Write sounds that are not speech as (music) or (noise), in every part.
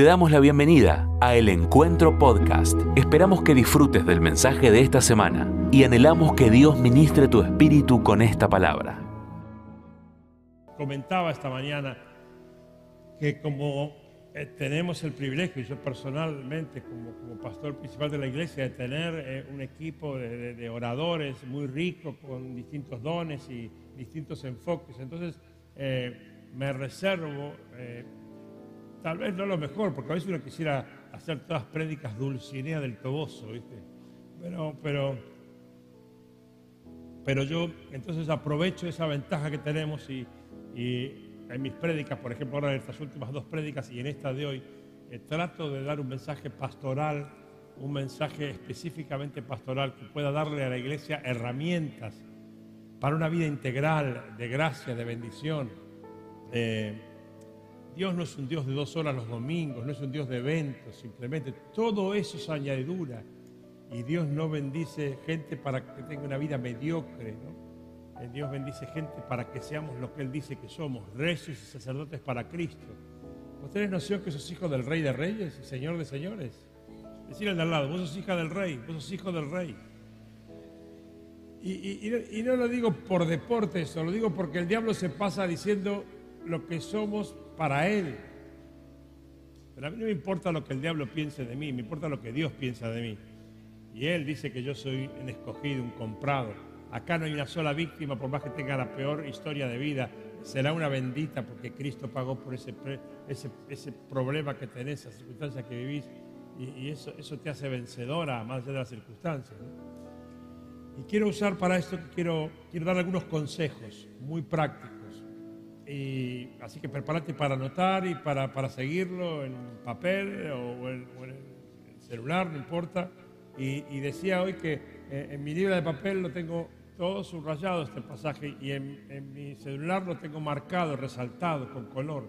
Te damos la bienvenida a El Encuentro Podcast. Esperamos que disfrutes del mensaje de esta semana y anhelamos que Dios ministre tu espíritu con esta palabra. Comentaba esta mañana que como eh, tenemos el privilegio, yo personalmente como, pastor principal de la iglesia, de tener eh, un equipo de, de, oradores muy rico con distintos dones y distintos enfoques. Entonces eh, me reservo tal vez no lo mejor, porque a veces uno quisiera hacer todas prédicas dulcinea del toboso, ¿viste? Pero, pero, pero yo entonces aprovecho esa ventaja que tenemos y, en mis prédicas, por ejemplo, ahora en estas últimas dos prédicas y en esta de hoy, eh, trato de dar un mensaje pastoral, un mensaje específicamente pastoral que pueda darle a la iglesia herramientas para una vida integral de gracia, de bendición. Eh, Dios no es un Dios de dos horas los domingos, no es un Dios de eventos, simplemente todo eso es añadidura. Y Dios no bendice gente para que tenga una vida mediocre, ¿no? Eh, Dios bendice gente para que seamos lo que Él dice que somos, reyes y sacerdotes para Cristo. ¿Ustedes noción que sos hijo del Rey de Reyes y Señor de Señores? Decirle al lado, vos sos hija del Rey, vos sos hijo del Rey. Y, y no lo digo por deporte eso, lo digo porque el diablo se pasa diciendo lo que somos para Él. Pero a mí no me importa lo que el diablo piense de mí, me importa lo que Dios piensa de mí. Y Él dice que yo soy un escogido, un comprado. Acá no hay una sola víctima, por más que tenga la peor historia de vida. Será una bendita porque Cristo pagó por ese, problema que tenés, esa circunstancia que vivís. Y, eso, eso te hace vencedora, más allá de las circunstancias. Y quiero usar para esto, quiero, quiero dar algunos consejos muy prácticos y, así que prepárate para anotar y para, para seguirlo en papel o en, el celular, no importa. Y, decía hoy que eh, en mi libro de papel lo tengo todo subrayado este pasaje y en, en, mi celular lo tengo marcado, resaltado con color,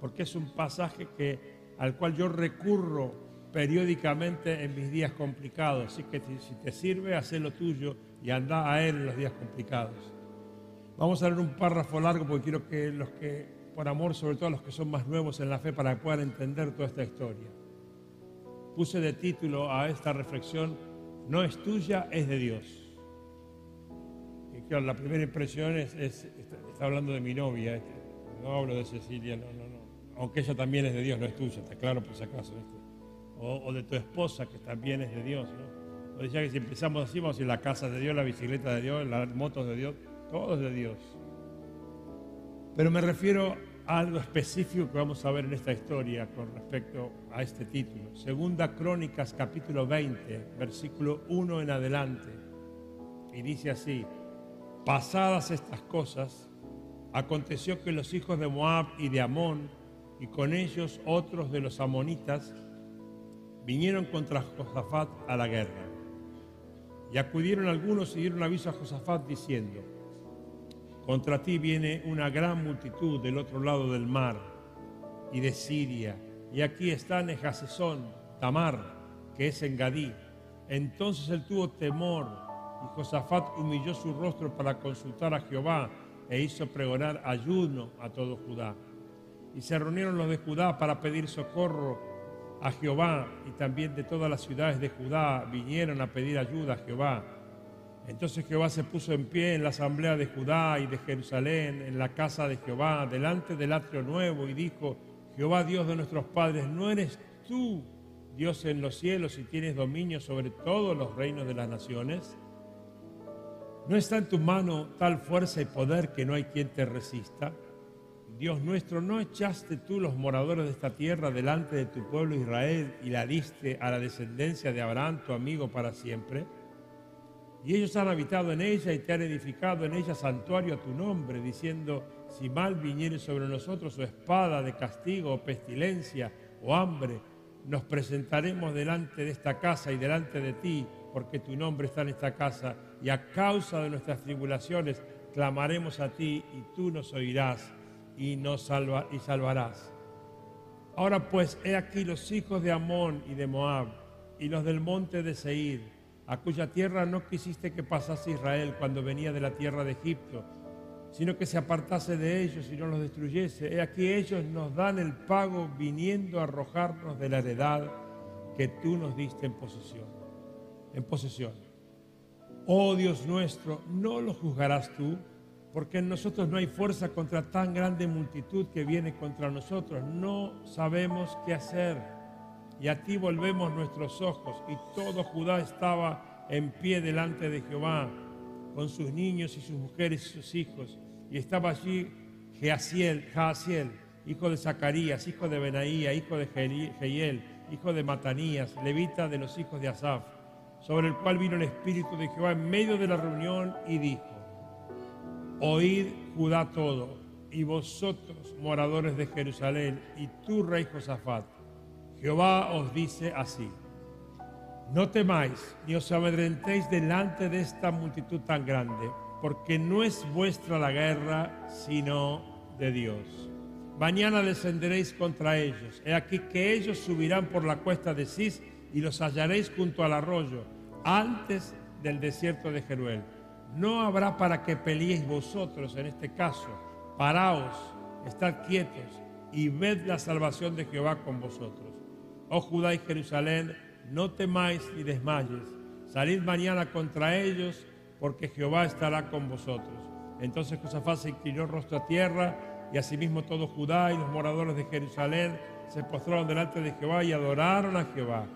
porque es un pasaje que, al cual yo recurro periódicamente en mis días complicados. Así que si te sirve, haz lo tuyo y anda a él en los días complicados. Vamos a leer un párrafo largo porque quiero que los que, por amor, sobre todo a los que son más nuevos en la fe, para que puedan entender toda esta historia. Puse de título a esta reflexión, no es tuya, es de Dios. Y claro, la primera impresión es, está, hablando de mi novia, este, no hablo de Cecilia, no, no, no. Aunque ella también es de Dios, no es tuya, está claro por si acaso. O, de tu esposa, que también es de Dios. ¿no? O decía que si empezamos así, vamos a ir la casa de Dios, la bicicleta de Dios, las motos de Dios todos de Dios. Pero me refiero a algo específico que vamos a ver en esta historia con respecto a este título. Segunda Crónicas capítulo 20, versículo 1 en adelante. Y dice así, pasadas estas cosas, aconteció que los hijos de Moab y de Amón, y con ellos otros de los amonitas, vinieron contra Josafat a la guerra. Y acudieron algunos y dieron aviso a Josafat diciendo, contra ti viene una gran multitud del otro lado del mar y de Siria. Y aquí está Nejasesón, Tamar, que es en Gadí. Entonces él tuvo temor y Josafat humilló su rostro para consultar a Jehová e hizo pregonar ayuno a todo Judá. Y se reunieron los de Judá para pedir socorro a Jehová y también de todas las ciudades de Judá vinieron a pedir ayuda a Jehová entonces Jehová se puso en pie en la asamblea de Judá y de Jerusalén, en la casa de Jehová, delante del atrio nuevo, y dijo, Jehová Dios de nuestros padres, ¿no eres tú Dios en los cielos y tienes dominio sobre todos los reinos de las naciones? ¿No está en tu mano tal fuerza y poder que no hay quien te resista? Dios nuestro, ¿no echaste tú los moradores de esta tierra delante de tu pueblo Israel y la diste a la descendencia de Abraham, tu amigo, para siempre? Y ellos han habitado en ella y te han edificado en ella santuario a tu nombre, diciendo, si mal viniere sobre nosotros o espada de castigo o pestilencia o hambre, nos presentaremos delante de esta casa y delante de ti, porque tu nombre está en esta casa, y a causa de nuestras tribulaciones clamaremos a ti y tú nos oirás y nos salva, y salvarás. Ahora pues, he aquí los hijos de Amón y de Moab y los del monte de Seir a cuya tierra no quisiste que pasase Israel cuando venía de la tierra de Egipto, sino que se apartase de ellos y no los destruyese. He aquí ellos nos dan el pago viniendo a arrojarnos de la heredad que tú nos diste en posesión. En posesión. Oh Dios nuestro, no lo juzgarás tú, porque en nosotros no hay fuerza contra tan grande multitud que viene contra nosotros. No sabemos qué hacer. Y a ti volvemos nuestros ojos. Y todo Judá estaba en pie delante de Jehová, con sus niños y sus mujeres y sus hijos y estaba allí Jaasiel, hijo de Zacarías, hijo de Benaía, hijo de Jehiel, hijo de Matanías, levita de los hijos de Asaf, sobre el cual vino el Espíritu de Jehová en medio de la reunión y dijo, Oíd Judá todo, y vosotros, moradores de Jerusalén, y tú, rey Josafat, Jehová os dice así, no temáis ni os amedrentéis delante de esta multitud tan grande porque no es vuestra la guerra, sino de Dios. Mañana descenderéis contra ellos. He aquí que ellos subirán por la cuesta de Cis y los hallaréis junto al arroyo, antes del desierto de Jeruel. No habrá para que peleéis vosotros en este caso. Paraos, estad quietos y ved la salvación de Jehová con vosotros. Oh Judá y Jerusalén, no temáis ni desmayes. Salid mañana contra ellos porque Jehová estará con vosotros. Entonces Josafat se inclinó rostro a tierra y asimismo todo Judá y los moradores de Jerusalén se postraron delante de Jehová y adoraron a Jehová.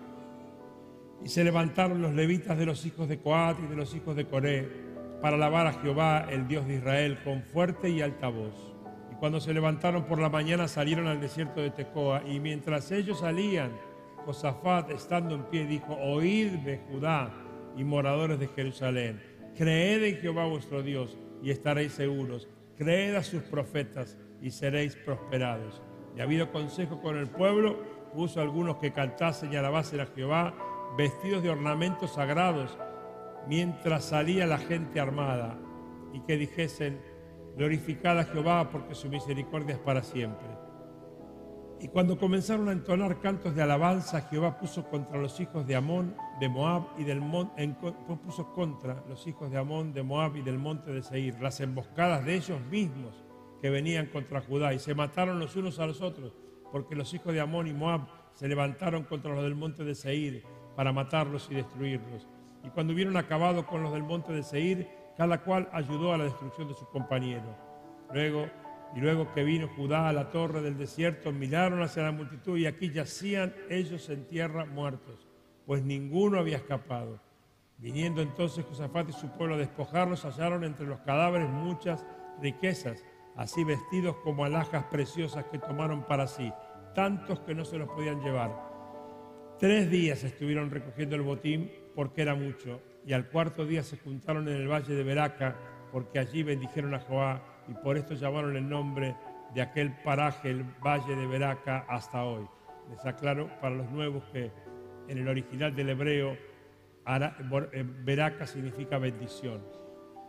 Y se levantaron los levitas de los hijos de Coat y de los hijos de Coré para alabar a Jehová, el Dios de Israel, con fuerte y alta voz. Cuando se levantaron por la mañana salieron al desierto de Tecoa y mientras ellos salían, Josafat estando en pie dijo, oídme Judá y moradores de Jerusalén Creed en Jehová vuestro Dios y estaréis seguros. Creed a sus profetas y seréis prosperados. Y ha habido consejo con el pueblo, puso algunos que cantasen y alabasen a Jehová, vestidos de ornamentos sagrados, mientras salía la gente armada, y que dijesen, glorificad a Jehová porque su misericordia es para siempre. Y cuando comenzaron a entonar cantos de alabanza, Jehová puso contra los hijos de Amón, de Moab y del monte, puso contra los hijos de Amón, de Moab y del monte de Seir, las emboscadas de ellos mismos que venían contra Judá, y se mataron los unos a los otros, porque los hijos de Amón y Moab se levantaron contra los del monte de Seir para matarlos y destruirlos. Y cuando hubieron acabado con los del monte de Seir, cada cual ayudó a la destrucción de su compañero. Luego y luego que vino Judá a la torre del desierto, miraron hacia la multitud y aquí yacían ellos en tierra muertos, pues ninguno había escapado. Viniendo entonces Josafat y su pueblo a despojarlos, hallaron entre los cadáveres muchas riquezas, así vestidos como alhajas preciosas que tomaron para sí, tantos que no se los podían llevar. Tres días estuvieron recogiendo el botín porque era mucho, y al cuarto día se juntaron en el valle de Beraca, porque allí bendijeron a Joá y por esto llamaron el nombre de aquel paraje, el Valle de Beraca, hasta hoy. Les aclaro para los nuevos que en el original del hebreo, Beraca eh, significa bendición.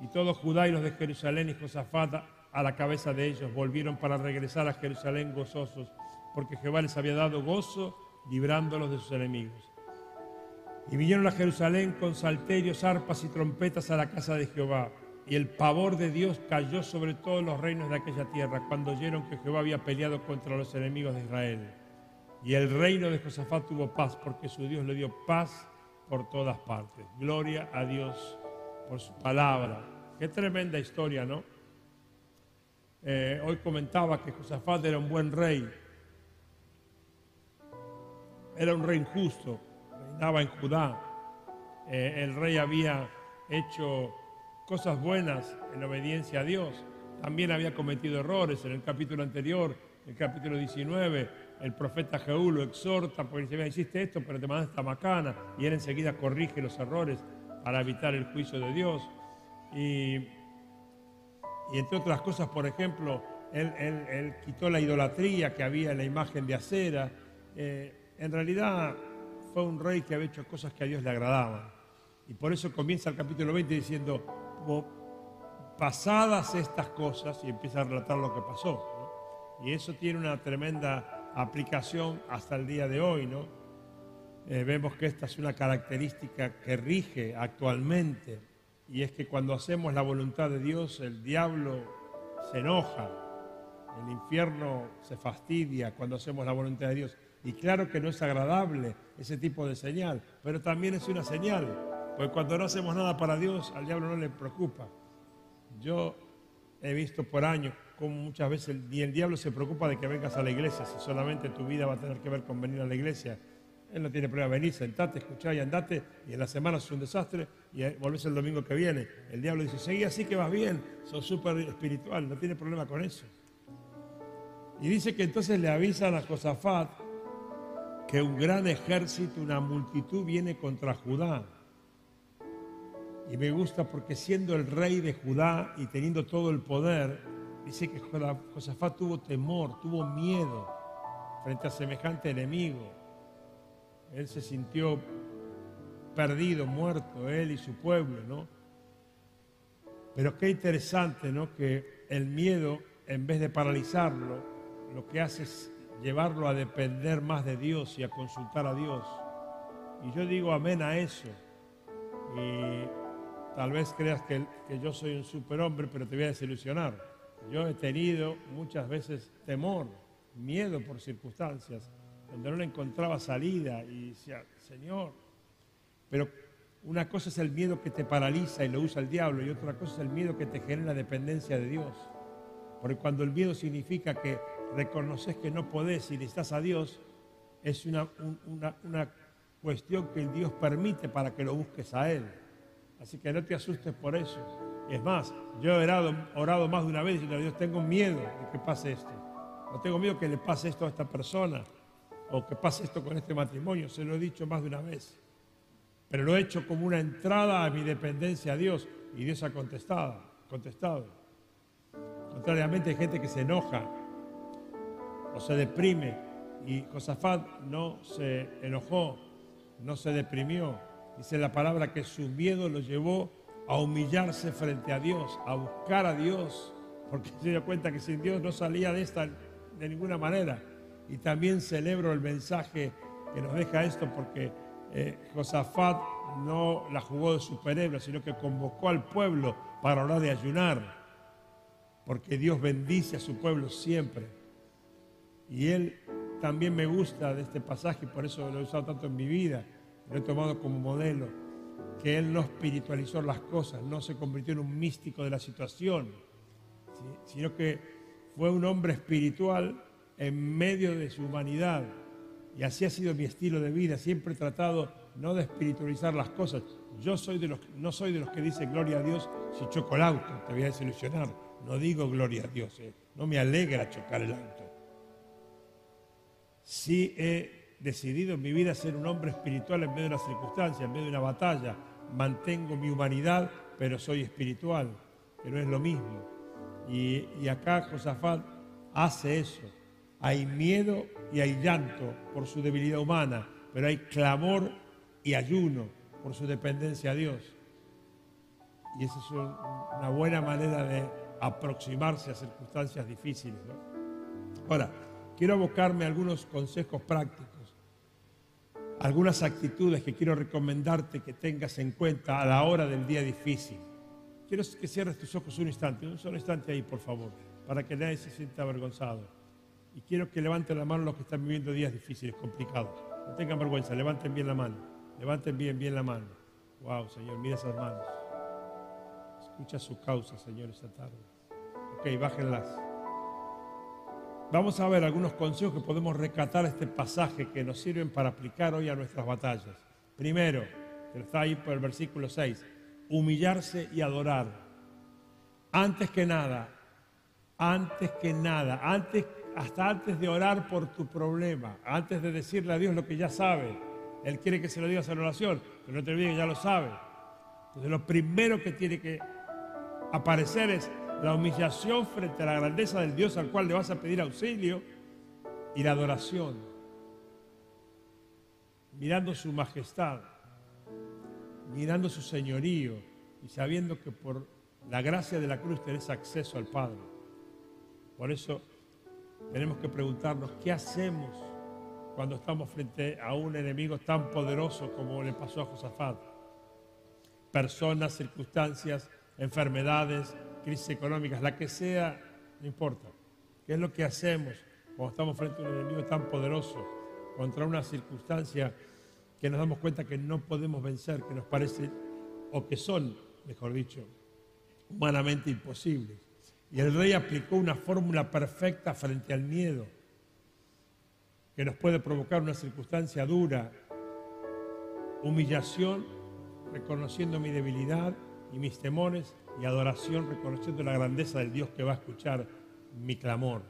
Y todos Judá y los de Jerusalén y Josafat a la cabeza de ellos volvieron para regresar a Jerusalén gozosos, porque Jehová les había dado gozo librándolos de sus enemigos. Y vinieron a Jerusalén con salterios, arpas y trompetas a la casa de Jehová y el pavor de Dios cayó sobre todos los reinos de aquella tierra cuando oyeron que Jehová había peleado contra los enemigos de Israel. Y el reino de Josafat tuvo paz porque su Dios le dio paz por todas partes. Gloria a Dios por su palabra. Qué tremenda historia, ¿no? Eh, hoy comentaba que Josafat era un buen rey. Era un rey justo, reinaba en Judá. Eh, el rey había hecho cosas buenas en obediencia a Dios. También había cometido errores. En el capítulo anterior, el capítulo 19, el profeta Jehú lo exhorta porque dice, hiciste esto, pero te mandaste esta macana. Y él enseguida corrige los errores para evitar el juicio de Dios. Y, y entre otras cosas, por ejemplo, él, quitó la idolatría que había en la imagen de acera. Eh, en realidad fue un rey que había hecho cosas que a Dios le agradaban. Y por eso comienza el capítulo 20 diciendo, pasadas estas cosas y empieza a relatar lo que pasó. Y eso tiene una tremenda aplicación hasta el día de hoy, ¿no? Eh, vemos que esta es una característica que rige actualmente y es que cuando hacemos la voluntad de Dios, el diablo se enoja, el infierno se fastidia cuando hacemos la voluntad de Dios. Y claro que no es agradable ese tipo de señal, pero también es una señal, porque cuando no hacemos nada para Dios, al diablo no le preocupa. Yo he visto por años cómo muchas veces ni el diablo se preocupa de que vengas a la iglesia, si solamente tu vida va a tener que ver con venir a la iglesia. Él no tiene problema, venir, sentate, escuchá y andate, y en la semana es un desastre, y volvés el domingo que viene. El diablo dice, seguí así que vas bien, sos súper espiritual, no tiene problema con eso. Y dice que entonces le avisan a Josafat que un gran ejército, una multitud viene contra Judá. Y me gusta porque siendo el rey de Judá y teniendo todo el poder, dice que Josafat tuvo temor, tuvo miedo frente a semejante enemigo. Él se sintió perdido, muerto, él y su pueblo, ¿no? Pero qué interesante, ¿no? Que el miedo, en vez de paralizarlo, lo que hace es llevarlo a depender más de Dios y a consultar a Dios. Y yo digo amén a eso. Y tal vez creas que, que yo soy un superhombre, pero te voy a desilusionar. Yo he tenido muchas veces temor, miedo por circunstancias donde no le encontraba salida y decía, Señor, pero una cosa es el miedo que te paraliza y lo usa el diablo y otra cosa es el miedo que te genera dependencia de Dios. Porque cuando el miedo significa que reconoces que no podés y necesitas a Dios, es una, una, cuestión que Dios permite para que lo busques a Él. Así que no te asustes por eso. Es más, yo he orado, orado más de una vez diciendo Dios, tengo miedo de que pase esto. No tengo miedo que le pase esto a esta persona o que pase esto con este matrimonio, se lo he dicho más de una vez. Pero lo he hecho como una entrada a mi dependencia a Dios y Dios ha contestado. contestado. Contrariamente hay gente que se enoja o se deprime y Josafat no se enojó, no se deprimió. Dice la palabra que su miedo lo llevó a humillarse frente a Dios, a buscar a Dios, porque se dio cuenta que sin Dios no salía de esta de ninguna manera. Y también celebro el mensaje que nos deja esto porque eh, Josafat no la jugó de superhéroe, sino que convocó al pueblo para orar de ayunar, porque Dios bendice a su pueblo siempre. Y él también me gusta de este pasaje, por eso lo he usado tanto en mi vida, lo he tomado como modelo, que él no espiritualizó las cosas, no se convirtió en un místico de la situación, sino que fue un hombre espiritual en medio de su humanidad. Y así ha sido mi estilo de vida. Siempre he tratado no de espiritualizar las cosas. Yo soy de los, no soy de los que dicen gloria a Dios si choco el auto. Te voy a desilusionar. No digo gloria a Dios. Eh. No me alegra chocar el auto. Sí he decidido en mi vida ser un hombre espiritual en medio de las circunstancias, en medio de una batalla. Mantengo mi humanidad, pero soy espiritual, que no es lo mismo. Y, y acá Josafat hace eso hay miedo y hay llanto por su debilidad humana, pero hay clamor y ayuno por su dependencia a Dios. Y esa es una buena manera de aproximarse a circunstancias difíciles. Ahora, quiero abocarme a algunos consejos prácticos, algunas actitudes que quiero recomendarte que tengas en cuenta a la hora del día difícil. Quiero que cierres tus ojos un instante, un solo instante ahí, por favor, para que nadie se sienta avergonzado. Y quiero que levanten la mano los que están viviendo días difíciles, complicados. No tengan vergüenza, levanten bien la mano. Levanten bien, bien la mano. Wow, Señor, mira esas manos. Escucha su causa, Señor, esta tarde. Ok, bájenlas. Vamos a ver algunos consejos que podemos recatar este pasaje que nos sirven para aplicar hoy a nuestras batallas. Primero, está ahí por el versículo 6, humillarse y adorar. Antes que nada, antes que nada, antes hasta antes de orar por tu problema, antes de decirle a Dios lo que ya sabe. Él quiere que se lo digas en oración, pero no te olvides que ya lo sabe. Entonces lo primero que tiene que aparecer es la humillación frente a la grandeza del Dios al cual le vas a pedir auxilio y la adoración, mirando su majestad, mirando su señorío y sabiendo que por la gracia de la cruz tenés acceso al Padre. Por eso tenemos que preguntarnos qué hacemos cuando estamos frente a un enemigo tan poderoso como le pasó a Josafat. Personas, circunstancias, enfermedades, crisis económicas, la que sea no importa. ¿Qué es lo que hacemos cuando estamos frente a un enemigo tan poderoso, contra una circunstancia que nos damos cuenta que no podemos vencer, que nos parece, o que son, mejor dicho, humanamente imposibles? Y el rey aplicó una fórmula perfecta frente al miedo, que nos puede provocar una circunstancia dura, humillación, reconociendo mi debilidad y mis temores, y adoración, reconociendo la grandeza del Dios que va a escuchar mi clamor.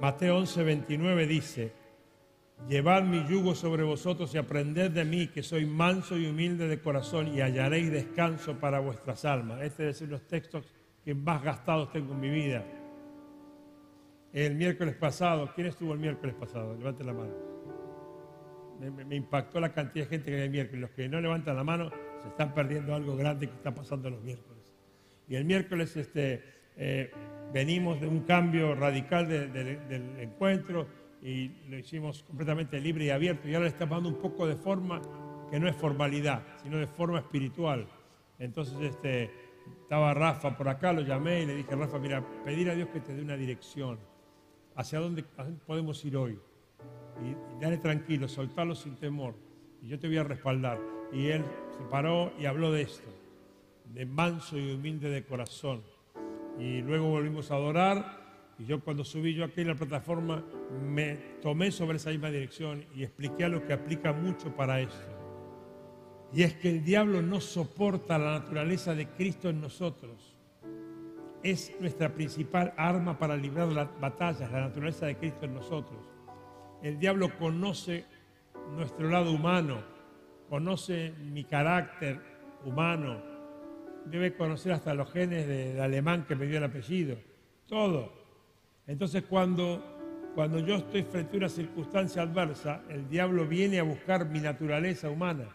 Mateo 11, 29 dice, Llevad mi yugo sobre vosotros y aprended de mí, que soy manso y humilde de corazón, y hallaréis descanso para vuestras almas. Este es uno de los textos que más gastados tengo en mi vida. El miércoles pasado, ¿quién estuvo el miércoles pasado? Levante la mano. Me, impactó la cantidad de gente que hay el miércoles. Los que no levantan la mano se están perdiendo algo grande que está pasando los miércoles. Y el miércoles este, eh, venimos de un cambio radical del encuentro y lo hicimos completamente libre y abierto. Y ahora le estamos dando un poco de forma que no es formalidad, sino de forma espiritual. Entonces, este, estaba Rafa por acá, lo llamé y le dije, Rafa, mira, pedir a Dios que te dé una dirección. ¿Hacia dónde, podemos ir hoy? Y, dale tranquilo, soltarlo sin temor. Y yo te voy a respaldar. Y él se paró y habló de esto, de manso y humilde de corazón. Y luego volvimos a adorar. Y yo cuando subí yo aquí en la plataforma me tomé sobre esa misma dirección y expliqué a lo que aplica mucho para esto. Y es que el diablo no soporta la naturaleza de Cristo en nosotros. Es nuestra principal arma para librar las batallas, la naturaleza de Cristo en nosotros. El diablo conoce nuestro lado humano, conoce mi carácter humano, debe conocer hasta los genes del alemán que me dio el apellido, todo. Entonces cuando, cuando yo estoy frente a una circunstancia adversa, el diablo viene a buscar mi naturaleza humana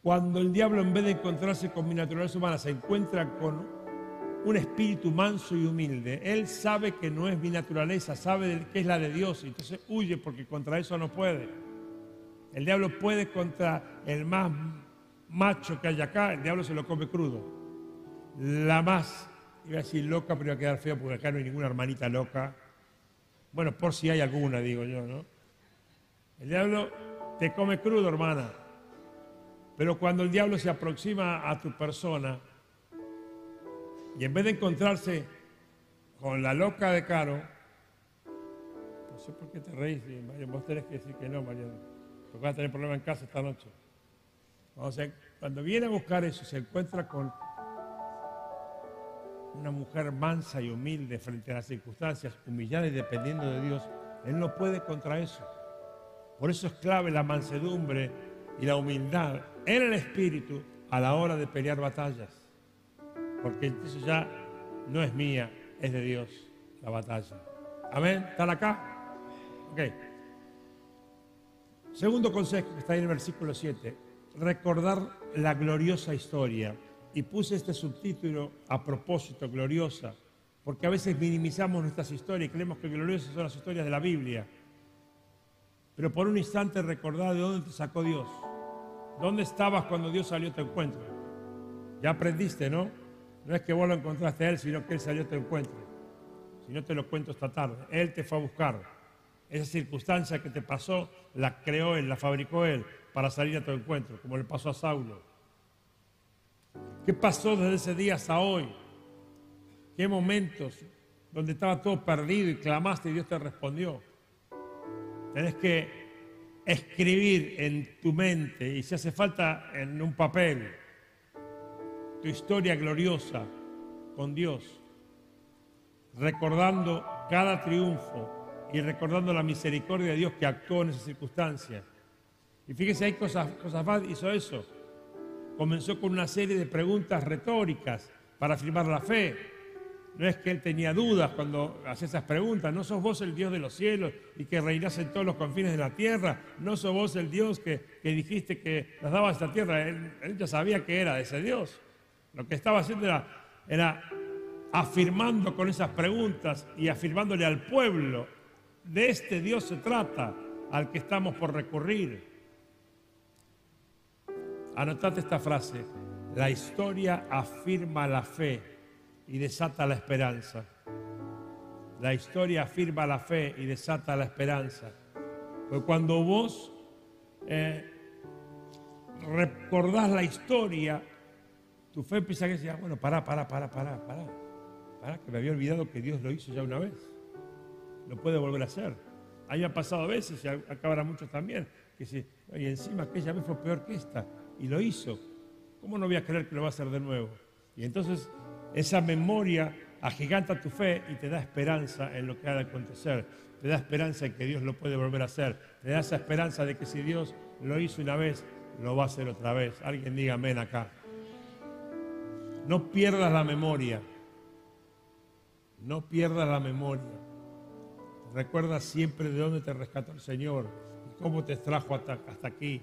cuando el diablo en vez de encontrarse con mi naturaleza humana se encuentra con un espíritu manso y humilde, él sabe que no es mi naturaleza, sabe que es la de Dios, y entonces huye porque contra eso no puede. El diablo puede contra el más macho que hay acá, el diablo se lo come crudo. La más, iba a decir loca, pero iba a quedar feo porque acá no hay ninguna hermanita loca. Bueno, por si hay alguna, digo yo, ¿no? El diablo te come crudo, hermana. Pero cuando el diablo se aproxima a tu persona y en vez de encontrarse con la loca de Caro, no sé por qué te reís, vos tenés que decir que no, Mario, porque a tener problemas en casa esta noche. cuando viene a buscar eso, se encuentra con una mujer mansa y humilde frente a las circunstancias, humillada y dependiendo de Dios, él no puede contra eso. Por eso es clave la mansedumbre y la humildad en el espíritu a la hora de pelear batallas. Porque eso ya no es mía, es de Dios la batalla. Amén. ¿Están acá? Ok. Segundo consejo que está en el versículo 7. Recordar la gloriosa historia. Y puse este subtítulo a propósito, gloriosa, porque a veces minimizamos nuestras historias y creemos que gloriosas son las historias de la Biblia. Pero por un instante recordar de dónde te sacó Dios ¿Dónde estabas cuando Dios salió a tu encuentro? Ya aprendiste, ¿no? No es que vos lo encontraste a Él, sino que Él salió a tu encuentro. Si no te lo cuento esta tarde, Él te fue a buscar. Esa circunstancia que te pasó, la creó Él, la fabricó Él para salir a tu encuentro, como le pasó a Saulo. ¿Qué pasó desde ese día hasta hoy? ¿Qué momentos donde estaba todo perdido y clamaste y Dios te respondió? Tenés que escribir en tu mente y si hace falta en un papel tu historia gloriosa con Dios, recordando cada triunfo y recordando la misericordia de Dios que actuó en esas circunstancias. Y fíjese, hay cosas, más, hizo eso. Comenzó con una serie de preguntas retóricas para afirmar la fe no es que él tenía dudas cuando hacía esas preguntas. No sos vos el Dios de los cielos y que reinás en todos los confines de la tierra. No sos vos el Dios que, dijiste que nos daba esta tierra. Él, ya sabía que era ese Dios. Lo que estaba haciendo era, era afirmando con esas preguntas y afirmándole al pueblo, de este Dios se trata al que estamos por recurrir. Anotate esta frase. La historia afirma la fe y desata la esperanza. La historia afirma la fe y desata la esperanza. Porque cuando vos eh, recordás la historia, tu fe empieza a decir, ah, bueno, pará, pará, pará, pará, pará, pará, que me había olvidado que Dios lo hizo ya una vez. Lo puede volver a hacer. Ahí ha pasado a veces y acabará muchos también. Que si, y encima aquella vez fue peor que esta y lo hizo. ¿Cómo no voy a creer que lo va a hacer de nuevo? Y entonces esa memoria agiganta tu fe y te da esperanza en lo que ha de acontecer. Te da esperanza en que Dios lo puede volver a hacer. Te da esa esperanza de que si Dios lo hizo una vez, lo va a hacer otra vez. Alguien diga amén acá. No pierdas la memoria. No pierdas la memoria. Recuerda siempre de dónde te rescató el Señor y cómo te trajo hasta, aquí.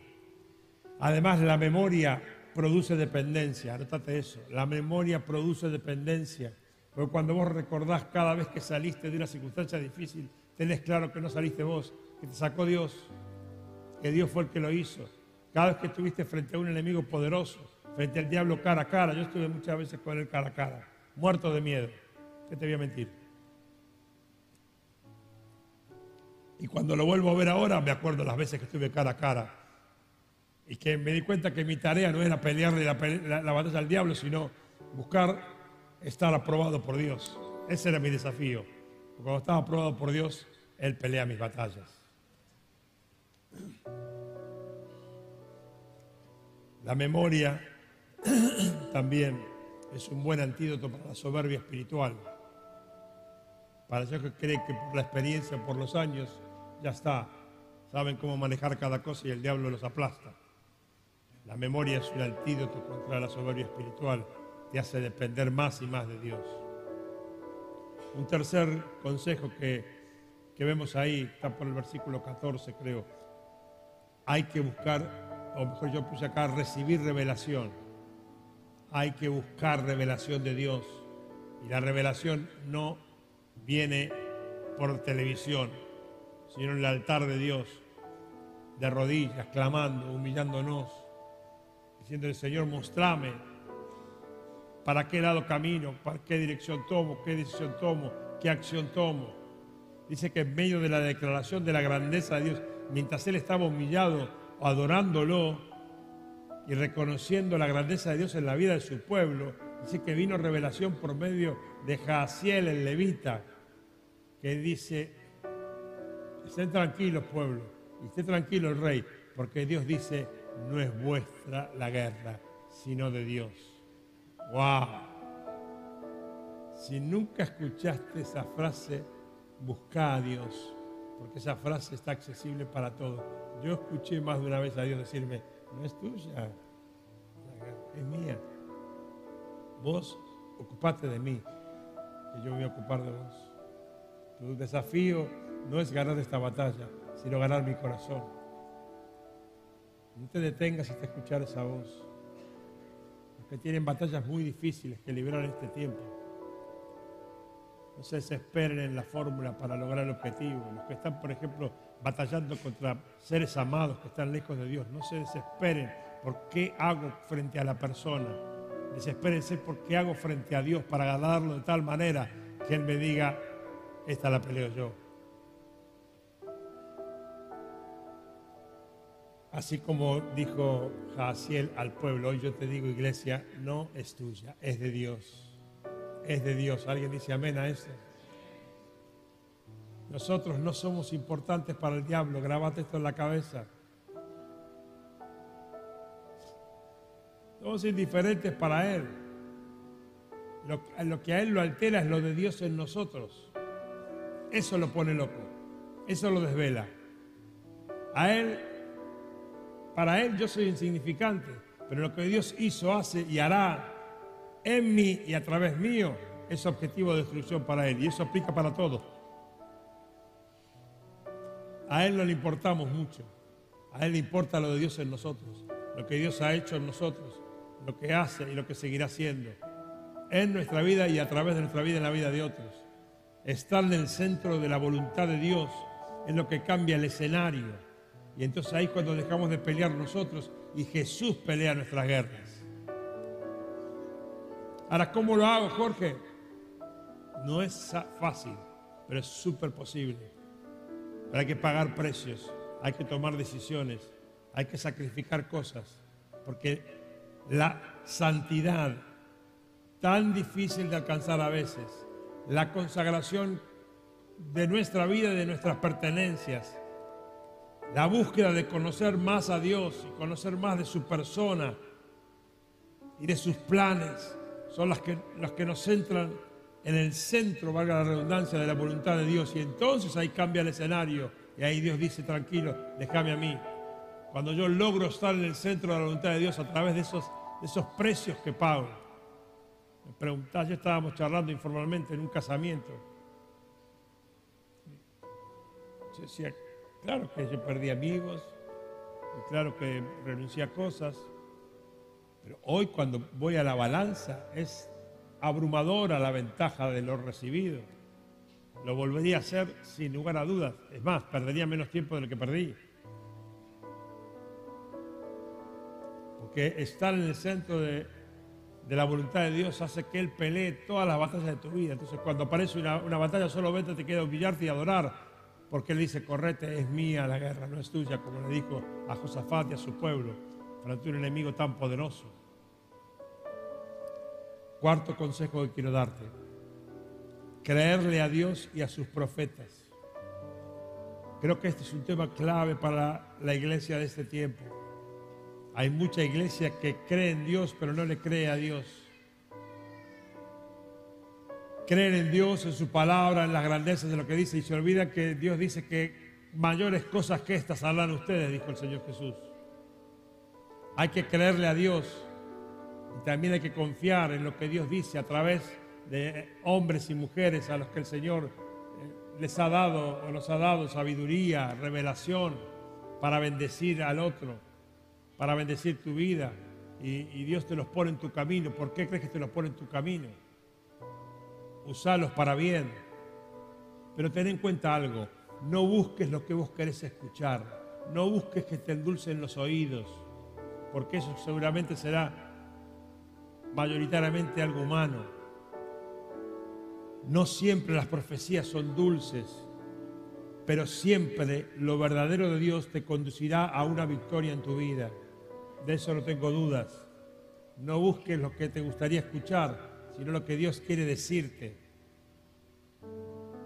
Además, la memoria produce dependencia. Anótate eso. La memoria produce dependencia. Porque cuando vos recordás cada vez que saliste de una circunstancia difícil, tenés claro que no saliste vos, que te sacó Dios, que Dios fue el que lo hizo. Cada vez que estuviste frente a un enemigo poderoso, frente al diablo cara a cara, yo estuve muchas veces con él cara a cara, muerto de miedo. ¿Qué te voy a mentir? Y cuando lo vuelvo a ver ahora, me acuerdo las veces que estuve cara a cara. Y que me di cuenta que mi tarea no era pelearle la, la batalla al diablo, sino buscar estar aprobado por Dios. Ese era mi desafío. Cuando estaba aprobado por Dios, Él pelea mis batallas. La memoria (clears throat) también es un buen antídoto para la soberbia espiritual. Para aquellos que creen que por la experiencia, por los años, ya está. Saben cómo manejar cada cosa y el diablo los aplasta. La memoria es un antídoto contra la soberbia espiritual te hace depender más y más de Dios. Un tercer consejo que, que vemos ahí, está por el versículo 14 creo, hay que buscar, o mejor yo puse acá, recibir revelación. Hay que buscar revelación de Dios. Y la revelación no viene por televisión, sino en el altar de Dios, de rodillas, clamando, humillándonos, diciendo Señor, mostrame para qué lado camino, para qué dirección tomo, qué decisión tomo, qué acción tomo. Dice que en medio de la declaración de la grandeza de Dios, mientras él estaba humillado, adorándolo y reconociendo la grandeza de Dios en la vida de su pueblo, dice que vino revelación por medio de Jaciel el levita, que dice, estén tranquilos pueblo, y esté tranquilo el rey, porque Dios dice, no es vuestra la guerra, sino de Dios. ¡Wow! Si nunca escuchaste esa frase, busca a Dios, porque esa frase está accesible para todos. Yo escuché más de una vez a Dios decirme, no es tuya, es mía. Vos ocupate de mí, que yo voy a ocupar de vos. Tu desafío no es ganar esta batalla, sino ganar mi corazón. No te detengas hasta escuchar esa voz que tienen batallas muy difíciles que librar en este tiempo. No se desesperen en la fórmula para lograr el objetivo. Los que están, por ejemplo, batallando contra seres amados que están lejos de Dios, no se desesperen por qué hago frente a la persona. Desespérense por qué hago frente a Dios para ganarlo de tal manera que Él me diga, esta la peleo yo. Así como dijo Jaciel al pueblo, hoy yo te digo iglesia, no es tuya, es de Dios. Es de Dios. ¿Alguien dice amén a eso? Nosotros no somos importantes para el diablo, grabate esto en la cabeza. Somos indiferentes para Él. Lo que a Él lo altera es lo de Dios en nosotros. Eso lo pone loco. Eso lo desvela. A Él para Él yo soy insignificante, pero lo que Dios hizo, hace y hará en mí y a través mío es objetivo de destrucción para Él. Y eso aplica para todo. A Él no le importamos mucho. A Él le importa lo de Dios en nosotros, lo que Dios ha hecho en nosotros, lo que hace y lo que seguirá haciendo. En nuestra vida y a través de nuestra vida en la vida de otros. Estar en el centro de la voluntad de Dios es lo que cambia el escenario y entonces ahí cuando dejamos de pelear nosotros y Jesús pelea nuestras guerras. Ahora, ¿cómo lo hago, Jorge? No es fácil, pero es súper posible. Pero hay que pagar precios, hay que tomar decisiones, hay que sacrificar cosas, porque la santidad, tan difícil de alcanzar a veces, la consagración de nuestra vida y de nuestras pertenencias, la búsqueda de conocer más a Dios y conocer más de su persona y de sus planes, son las que, las que nos centran en el centro, valga la redundancia, de la voluntad de Dios. Y entonces ahí cambia el escenario y ahí Dios dice, tranquilo, déjame a mí. Cuando yo logro estar en el centro de la voluntad de Dios a través de esos, de esos precios que pago. Me preguntás, ya estábamos charlando informalmente en un casamiento. Yo decía, claro que yo perdí amigos, y claro que renuncié a cosas, pero hoy cuando voy a la balanza es abrumadora la ventaja de lo recibido. Lo volvería a hacer sin lugar a dudas. Es más, perdería menos tiempo de lo que perdí. Porque estar en el centro de, la voluntad de Dios hace que Él pelee todas las batallas de tu vida. Entonces, cuando aparece una, batalla, solamente te queda humillarte y adorar. Porque Él dice, correte, es mía la guerra, no es tuya, como le dijo a Josafat y a su pueblo, frente a un enemigo tan poderoso. Cuarto consejo que quiero darte. Creerle a Dios y a sus profetas. Creo que este es un tema clave para la iglesia de este tiempo. Hay mucha iglesia que cree en Dios pero no le cree a Dios. Creen en Dios, en su palabra, en las grandezas de lo que dice y se olvida que Dios dice que mayores cosas que estas harán ustedes, dijo el Señor Jesús. Hay que creerle a Dios y también hay que confiar en lo que Dios dice a través de hombres y mujeres a los que el Señor eh, les ha dado o nos ha dado sabiduría, revelación para bendecir al otro, para bendecir tu vida. Y, y Dios te los pone en tu camino. ¿Por qué crees que te los pone en tu camino? Usalos para bien. Pero ten en cuenta algo. No busques lo que vos querés escuchar. No busques que te endulcen los oídos. Porque eso seguramente será mayoritariamente algo humano. No siempre las profecías son dulces, pero siempre lo verdadero de Dios te conducirá a una victoria en tu vida. De eso no tengo dudas. No busques lo que te gustaría escuchar, sino lo que Dios quiere decirte.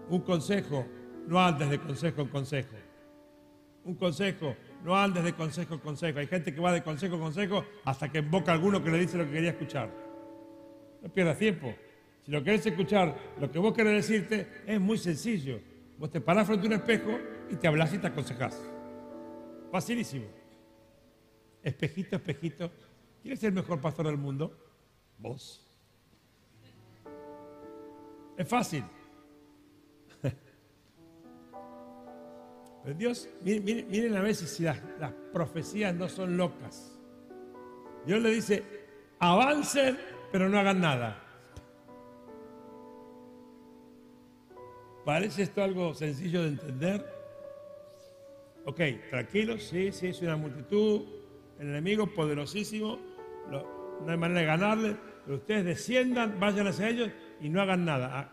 Un consejo, no andes de consejo en consejo. Un consejo, no andes de consejo en consejo. Hay gente que va de consejo en consejo hasta que invoca a alguno que le dice lo que quería escuchar. No pierdas tiempo. Si lo querés escuchar, lo que vos querés decirte es muy sencillo. Vos te parás frente a un espejo y te hablas y te aconsejás. Facilísimo. Espejito, espejito. ¿Quién es el mejor pastor del mundo? Vos. Es fácil. Pero Dios, miren, a veces si las, profecías no son locas. Dios le dice, avancen, pero no hagan nada. ¿Parece esto algo sencillo de entender? Ok, tranquilos, sí, sí, es una multitud, el enemigo poderosísimo, no hay manera de ganarle, pero ustedes desciendan, vayan hacia ellos y no hagan nada. Ah,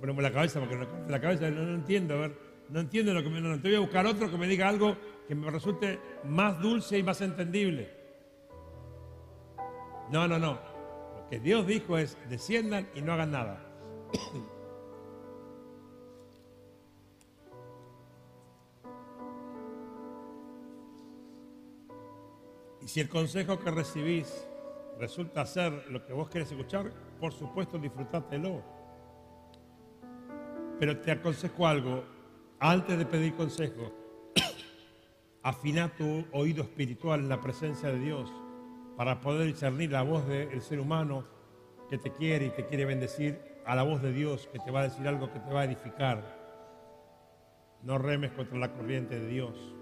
ponemos la cabeza porque la cabeza no, no entiendo, a ver no entiendo lo que me... No, te voy a buscar otro que me diga algo que me resulte más dulce y más entendible. No, no, no. Lo que Dios dijo es, desciendan y no hagan nada. (coughs) y si el consejo que recibís resulta ser lo que vos querés escuchar, por supuesto disfrutátelo. Pero te aconsejo algo, antes de pedir consejo, (coughs) afina tu oído espiritual en la presencia de Dios para poder discernir la voz del ser humano que te quiere y te quiere bendecir a la voz de Dios que te va a decir algo que te va a edificar. No remes contra la corriente de Dios.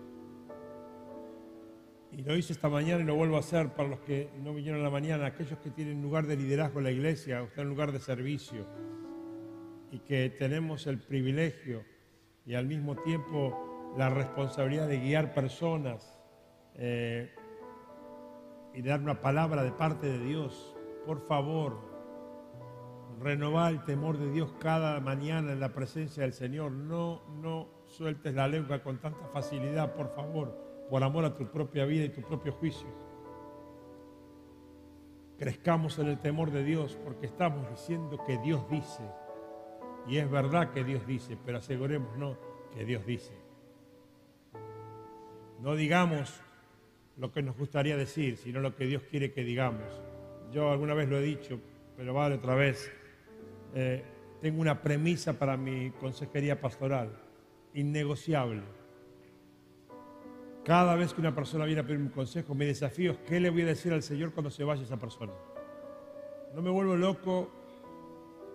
Y lo hice esta mañana y lo vuelvo a hacer para los que no vinieron a la mañana, aquellos que tienen lugar de liderazgo en la iglesia, o están en lugar de servicio, y que tenemos el privilegio y al mismo tiempo la responsabilidad de guiar personas eh, y dar una palabra de parte de Dios. Por favor, Renovar el temor de Dios cada mañana en la presencia del Señor. No, no sueltes la lengua con tanta facilidad, por favor, por amor a tu propia vida y tu propio juicio. Crezcamos en el temor de Dios porque estamos diciendo que Dios dice. Y es verdad que Dios dice, pero asegurémonos que Dios dice. No digamos lo que nos gustaría decir, sino lo que Dios quiere que digamos. Yo alguna vez lo he dicho, pero vale otra vez. Eh, tengo una premisa para mi consejería pastoral, innegociable. Cada vez que una persona viene a pedirme un consejo, mi desafío es qué le voy a decir al Señor cuando se vaya esa persona. No me vuelvo loco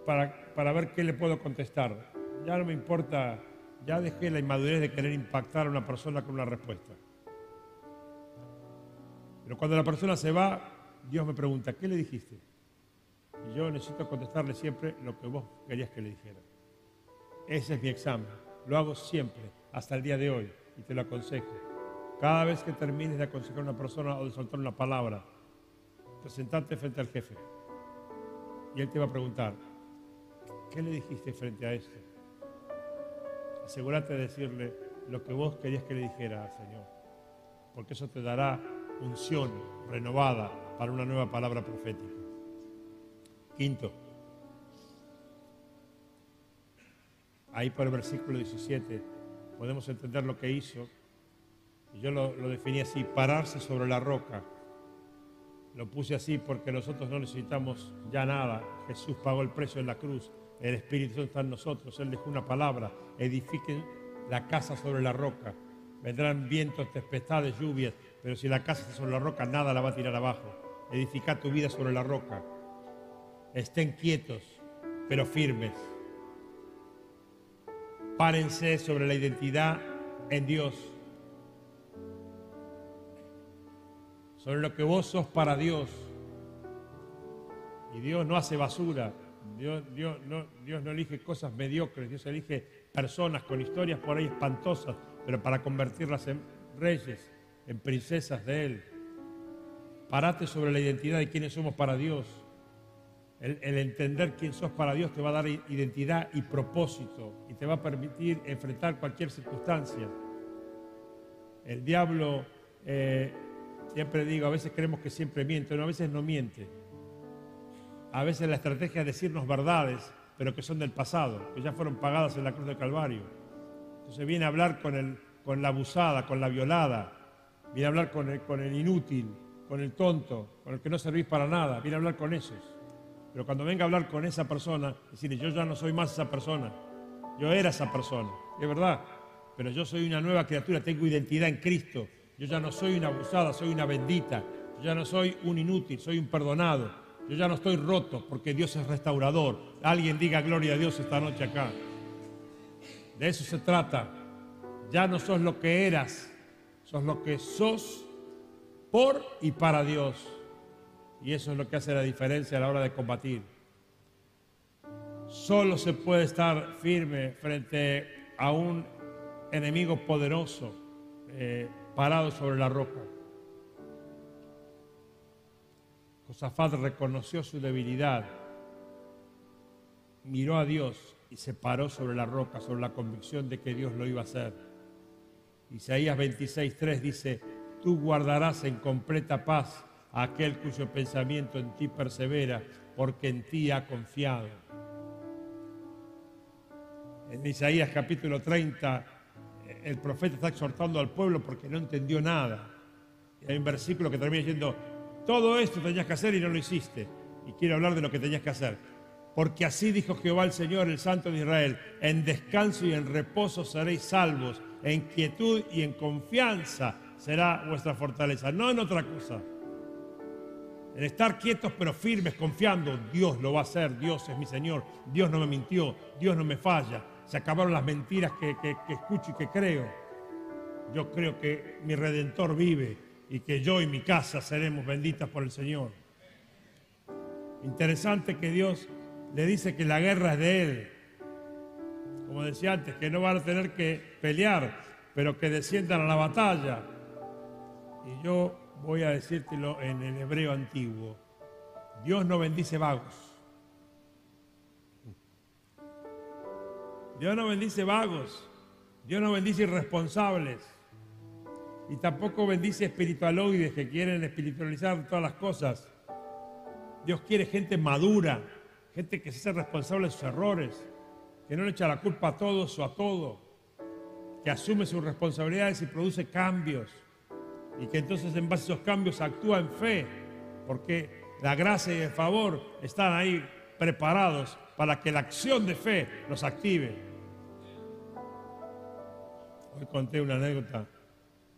para, para ver qué le puedo contestar. Ya no me importa, ya dejé la inmadurez de querer impactar a una persona con una respuesta. Pero cuando la persona se va, Dios me pregunta, ¿qué le dijiste? Y yo necesito contestarle siempre lo que vos querías que le dijera. Ese es mi examen. Lo hago siempre, hasta el día de hoy, y te lo aconsejo. Cada vez que termines de aconsejar a una persona o de soltar una palabra, presentarte frente al jefe. Y él te va a preguntar, ¿qué le dijiste frente a esto? Asegúrate de decirle lo que vos querías que le dijera al Señor, porque eso te dará unción renovada para una nueva palabra profética. Quinto, ahí por el versículo 17 podemos entender lo que hizo. Yo lo, lo definí así, pararse sobre la roca. Lo puse así porque nosotros no necesitamos ya nada. Jesús pagó el precio en la cruz. El Espíritu Santo está en nosotros. Él dejó una palabra. Edifiquen la casa sobre la roca. Vendrán vientos, tempestades, lluvias, pero si la casa está sobre la roca, nada la va a tirar abajo. Edifica tu vida sobre la roca. Estén quietos, pero firmes. Párense sobre la identidad en Dios. Sobre lo que vos sos para Dios. Y Dios no hace basura. Dios, Dios, no, Dios no elige cosas mediocres. Dios elige personas con historias por ahí espantosas, pero para convertirlas en reyes en princesas de Él. Parate sobre la identidad de quiénes somos para Dios. El, entender quién sos para Dios te va a dar identidad y propósito y te va a permitir enfrentar cualquier circunstancia. El diablo, eh, siempre digo, a veces creemos que siempre miente, no, a veces no miente. A veces la estrategia es decirnos verdades, pero que son del pasado, que ya fueron pagadas en la cruz del Calvario. Entonces viene a hablar con, el, con la abusada, con la violada, Viene a hablar con el, con el inútil, con el tonto, con el que no servís para nada. Viene a hablar con esos. Pero cuando venga a hablar con esa persona, decirle, yo ya no soy más esa persona. Yo era esa persona. Es verdad. Pero yo soy una nueva criatura, tengo identidad en Cristo. Yo ya no soy una abusada, soy una bendita. Yo ya no soy un inútil, soy un perdonado. Yo ya no estoy roto porque Dios es restaurador. Alguien diga gloria a Dios esta noche acá. De eso se trata. Ya no sos lo que eras, sos lo que sos por y para Dios. Y eso es lo que hace la diferencia a la hora de combatir. Solo se puede estar firme frente a un enemigo poderoso eh, parado sobre la roca. Josafat reconoció su debilidad, miró a Dios y se paró sobre la roca, sobre la convicción de que Dios lo iba a hacer. Isaías 26.3 dice, tú guardarás en completa paz a aquel cuyo pensamiento en ti persevera, porque en ti ha confiado. En Isaías capítulo 30, el profeta está exhortando al pueblo porque no entendió nada. Hay un versículo que termina diciendo, todo esto tenías que hacer y no lo hiciste. Y quiero hablar de lo que tenías que hacer. Porque así dijo Jehová el Señor, el Santo de Israel, en descanso y en reposo seréis salvos en quietud y en confianza será vuestra fortaleza, no en otra cosa. En estar quietos pero firmes, confiando, Dios lo va a hacer, Dios es mi Señor, Dios no me mintió, Dios no me falla, se acabaron las mentiras que, que escucho y que creo. Yo creo que mi Redentor vive y que yo y mi casa seremos benditas por el Señor. Interesante que Dios le dice que la guerra es de Él, como decía antes, que no van a tener que pelear, pero que desciendan a la batalla. Y yo voy a decírtelo en el hebreo antiguo. Dios no bendice vagos. Dios no bendice vagos. Dios no bendice irresponsables. Y tampoco bendice espiritualoides que quieren espiritualizar todas las cosas. Dios quiere gente madura, gente que se hace responsable de sus errores, que no le echa la culpa a todos o a todo, que asume sus responsabilidades y produce cambios. Y que entonces en base a esos cambios actúa en fe, porque la gracia y el favor están ahí preparados para que la acción de fe los active. Conté una anécdota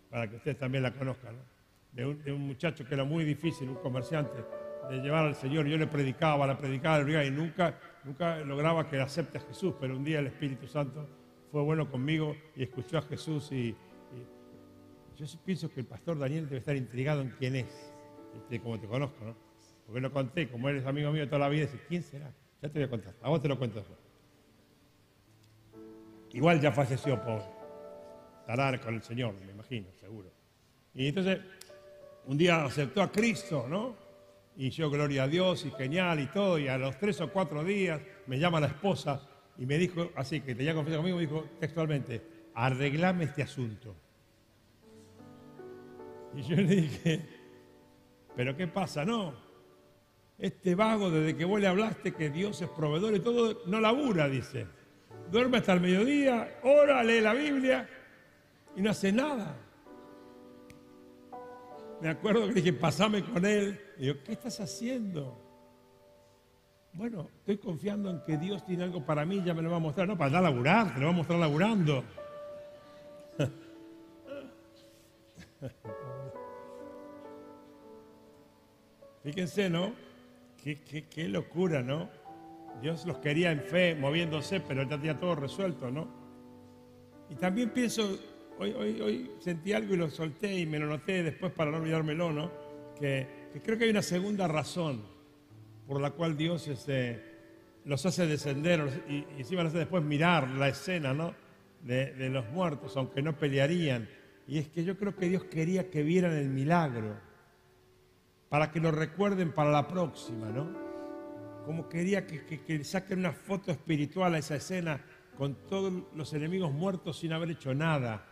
para que ustedes también la conozcan, de, un, muchacho que era muy difícil, un comerciante, de llevar al Señor. Yo le predicaba, la predicaba, y nunca, nunca lograba que acepte a Jesús, pero un día el Espíritu Santo fue bueno conmigo y escuchó a Jesús y, yo pienso que el pastor Daniel debe estar intrigado en quién es, como te conozco, ¿no? Porque lo conté, como eres amigo mío toda la vida, dice, ¿quién será? Ya te voy a contar, a vos te lo cuento. Igual ya falleció pobre. Estará con el Señor, me imagino, seguro. Y entonces, un día aceptó a Cristo, ¿no? Y yo, gloria a Dios, y genial y todo. Y a los tres o cuatro días me llama la esposa y me dijo, así que tenía confianza conmigo, me dijo textualmente, arreglame este asunto. Y yo le dije, ¿pero qué pasa? No, este vago, desde que vos le hablaste que Dios es proveedor y todo, no labura, dice. Duerme hasta el mediodía, ora, lee la Biblia y no hace nada. Me acuerdo que dije, pasame con él. Y yo, ¿qué estás haciendo? Bueno, estoy confiando en que Dios tiene algo para mí, ya me lo va a mostrar. No, para a laburar, te lo va a mostrar laburando. (laughs) Fíjense, ¿no? Qué, locura, ¿no? Dios los quería en fe, moviéndose, pero ya tenía todo resuelto, ¿no? Y también pienso, hoy, hoy, hoy sentí algo y lo solté y me lo noté después para no olvidármelo, ¿no? Que, creo que hay una segunda razón por la cual Dios este, los hace descender y, encima los hace después mirar la escena, ¿no? De, de los muertos, aunque no pelearían. Y es que yo creo que Dios quería que vieran el milagro para que lo recuerden para la próxima, ¿no? Como quería que, saquen una foto espiritual a esa escena con todos los enemigos muertos sin haber hecho nada.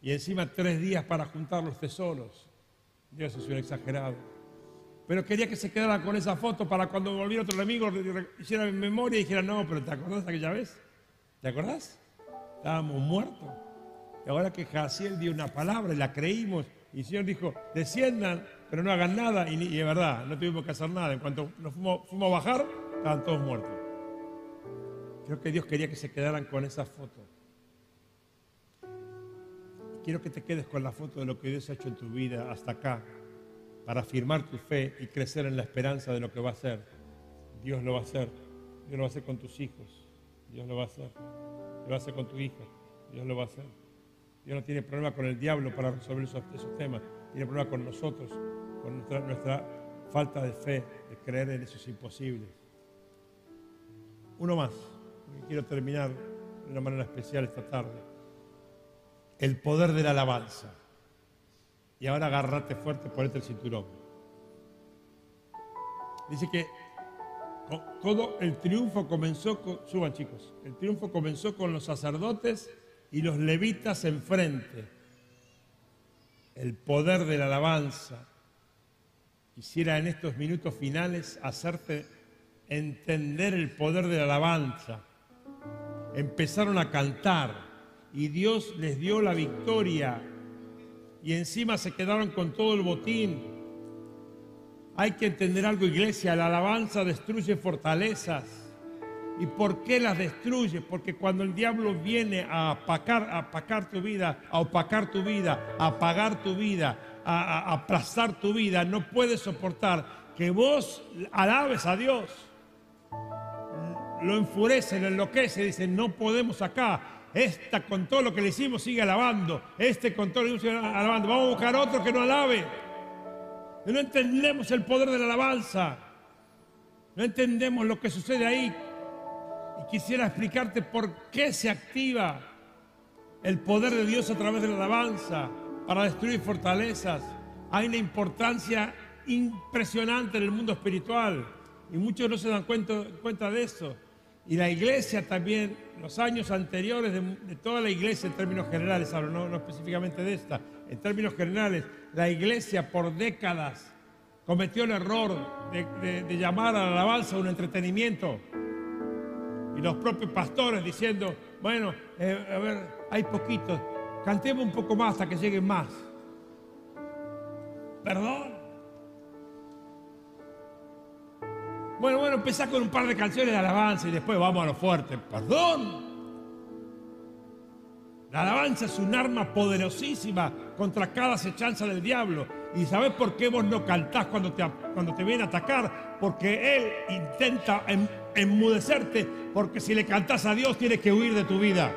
Y encima tres días para juntar los tesoros. Dios es un exagerado. Pero quería que se quedaran con esa foto para cuando volviera otro enemigo hicieran memoria y dijeran, no, pero ¿te acordás aquella vez? ¿Te acordás? Estábamos muertos. Y ahora que Jaciel dio una palabra y la creímos, y el Señor dijo, desciendan pero no hagan nada. Y, es verdad, no tuvimos que hacer nada. En cuanto nos fuimos, a bajar, estaban todos muertos. Creo que Dios quería que se quedaran con esa foto. Quiero que te quedes con la foto de lo que Dios ha hecho en tu vida hasta acá, para afirmar tu fe y crecer en la esperanza de lo que va a hacer. Dios lo va a hacer. Dios lo va a hacer con tus hijos. Dios lo va a hacer. Lo va a hacer con tu hija. Dios lo va a hacer. Dios no tiene problema con el diablo para resolver esos, esos temas. Tiene problema con nosotros con nuestra, falta de fe, de creer en esos imposibles. Uno más, quiero terminar de una manera especial esta tarde. El poder de la alabanza. Y ahora agárrate fuerte, ponete el cinturón. Dice que todo el triunfo comenzó con, suban chicos, el triunfo comenzó con los sacerdotes y los levitas enfrente. El poder de la alabanza, Quisiera en estos minutos finales hacerte entender el poder de la alabanza. Empezaron a cantar y Dios les dio la victoria y encima se quedaron con todo el botín. Hay que entender algo, iglesia, la alabanza destruye fortalezas. ¿Y por qué las destruye? Porque cuando el diablo viene a apacar, a tu vida, a opacar tu vida, a apagar tu vida, a, aplastar tu vida, no puedes soportar que vos alabes a Dios. Lo enfurece, lo enloquece, dice, no podemos acá. Esta con todo lo que le hicimos sigue alabando. Este con todo lo que sigue alabando. Vamos a buscar otro que no alabe. No entendemos el poder de la alabanza. No entendemos lo que sucede ahí. Y quisiera explicarte por qué se activa el poder de Dios a través de la alabanza para destruir fortalezas. Hay una importancia impresionante en el mundo espiritual y muchos no se dan cuenta, cuenta de eso. Y la iglesia también, los años anteriores de, toda la iglesia en términos generales, hablo no, específicamente de esta, en términos generales, la iglesia por décadas cometió el error de llamar a la alabanza un entretenimiento. Y los propios pastores diciendo, bueno, eh, a ver, hay poquitos, cantemos un poco más hasta que lleguen más. Perdón. Bueno, bueno, empezá con un par de canciones de alabanza y después vamos a lo fuerte. Perdón. La alabanza es un arma poderosísima contra cada acechanza del diablo. ¿Y sabes por qué vos no cantás cuando te, cuando viene a atacar? Porque él intenta em- enmudecerte, porque si le cantás a Dios tienes que huir de tu vida.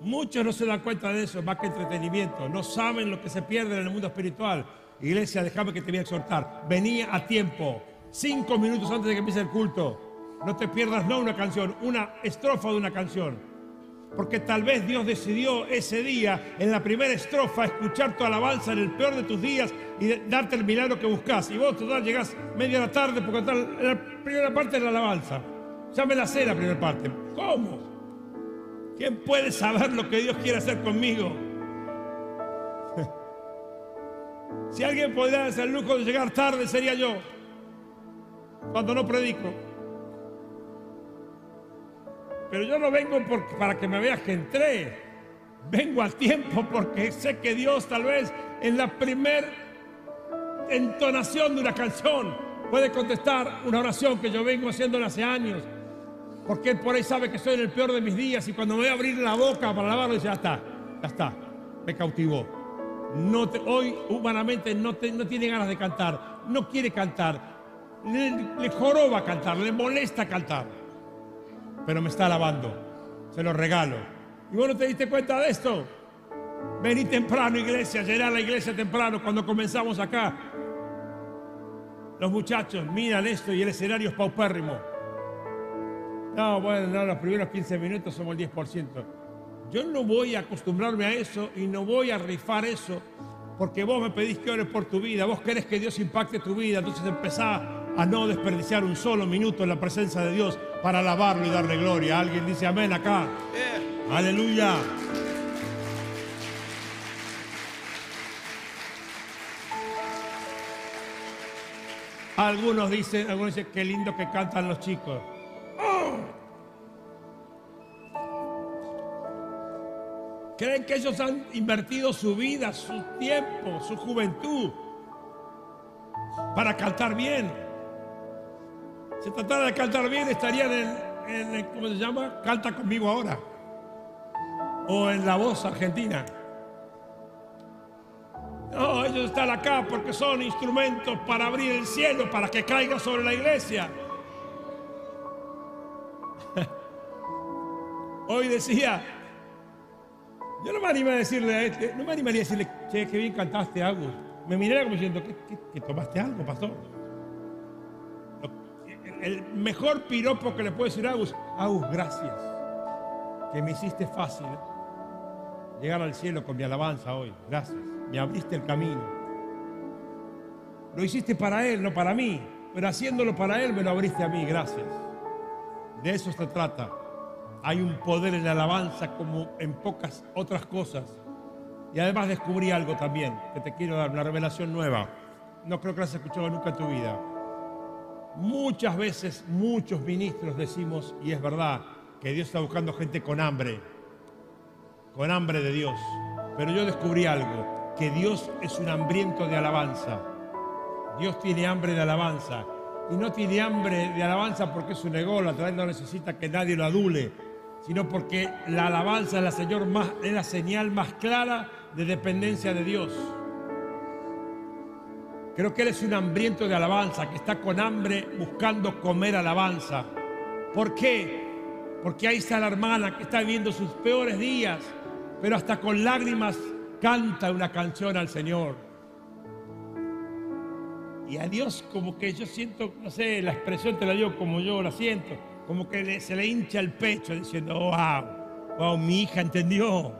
Muchos no se dan cuenta de eso, más que entretenimiento. No saben lo que se pierde en el mundo espiritual. Iglesia, déjame que te voy a exhortar. Venía a tiempo, cinco minutos antes de que empiece el culto. No te pierdas no una canción, una estrofa de una canción. Porque tal vez Dios decidió ese día, en la primera estrofa, escuchar tu alabanza en el peor de tus días y darte el milagro que buscas. Y vos total llegás media la tarde porque tal, la primera parte de la alabanza. Ya me la sé la primera parte. ¿Cómo? ¿Quién puede saber lo que Dios quiere hacer conmigo? Si alguien podría darse el lujo de llegar tarde, sería yo. Cuando no predico. Pero yo no vengo para que me veas que entré. Vengo a tiempo porque sé que Dios tal vez en la primer entonación de una canción puede contestar una oración que yo vengo haciendo hace años. Porque Él por ahí sabe que estoy en el peor de mis días y cuando me voy a abrir la boca para alabarlo dice, ya está, ya está, me cautivó. No te- hoy humanamente no, tiene ganas de cantar, no quiere cantar, le, joroba cantar, le molesta cantar pero me está alabando. Se lo regalo. ¿Y vos no te diste cuenta de esto? Vení temprano, iglesia, llenar la iglesia temprano cuando comenzamos acá. Los muchachos miran esto y el escenario es paupérrimo. No, bueno, no, los primeros 15 minutos somos el 10%. Yo no voy a acostumbrarme a eso y no voy a rifar eso porque vos me pedís que ores por tu vida, vos querés que Dios impacte tu vida, entonces empezá a no desperdiciar un solo minuto en la presencia de Dios para alabarlo y darle gloria. Alguien dice amén acá. Aleluya. Algunos dicen, algunos dicen, qué lindo que cantan los chicos. Creen que ellos han invertido su vida, su tiempo, su juventud para cantar bien. Si tratara de cantar bien, estarían en, el- ¿cómo se llama? Canta conmigo ahora. O en la voz argentina. No, ellos están acá porque son instrumentos para abrir el cielo, para que caiga sobre la iglesia. (laughs) Hoy decía, yo no me animé a decirle a este, no me animaría a decirle, che, qué bien cantaste algo. Me miré como diciendo, ¿qué, qué- tomaste algo, pastor? El mejor piropo que le puedo decir a Agus, Agus, gracias, que me hiciste fácil llegar al cielo con mi alabanza hoy. Gracias, me abriste el camino. Lo hiciste para Él, no para mí, pero haciéndolo para Él me lo abriste a mí, gracias. De eso se trata. Hay un poder en la alabanza como en pocas otras cosas. Y además descubrí algo también que te quiero dar, una revelación nueva. No creo que la has escuchado nunca en tu vida. Muchas veces, muchos ministros decimos, y es verdad, que Dios está buscando gente con hambre, con hambre de Dios. Pero yo descubrí algo, que Dios es un hambriento de alabanza. Dios tiene hambre de alabanza. Y no tiene hambre de alabanza porque es un ególatra, no necesita que nadie lo adule, sino porque la alabanza es la, señor más, es la señal más clara de dependencia de Dios. Creo que Él es un hambriento de alabanza, que está con hambre buscando comer alabanza. ¿Por qué? Porque ahí está la hermana que está viviendo sus peores días, pero hasta con lágrimas canta una canción al Señor. Y a Dios como que yo siento, no sé, la expresión te la digo como yo la siento, como que se le hincha el pecho diciendo, wow, wow, mi hija entendió.